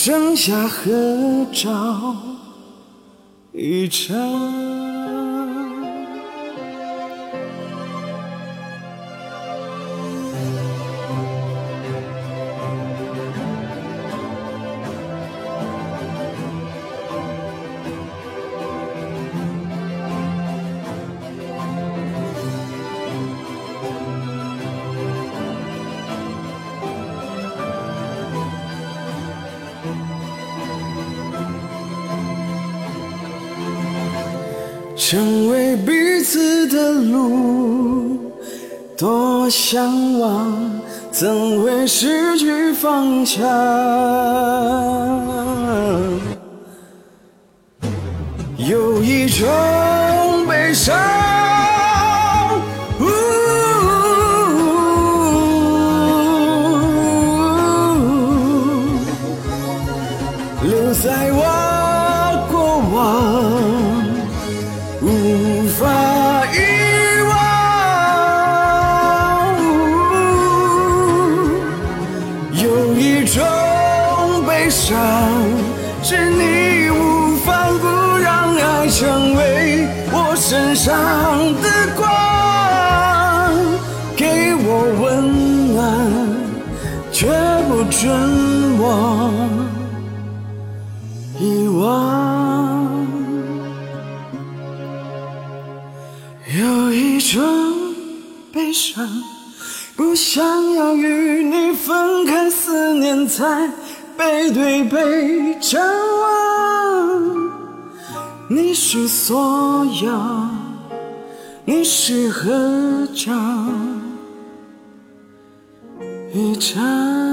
剩下合照一张。成为彼此的路，多向往，怎会失去方向？有一种悲伤。留在我过往伤是你义无反顾，让爱成为我身上的光，给我温暖，却不准我遗忘。有一种悲伤，不想要与你分开，思念在。背对背张望，你是所有，你是合照一张。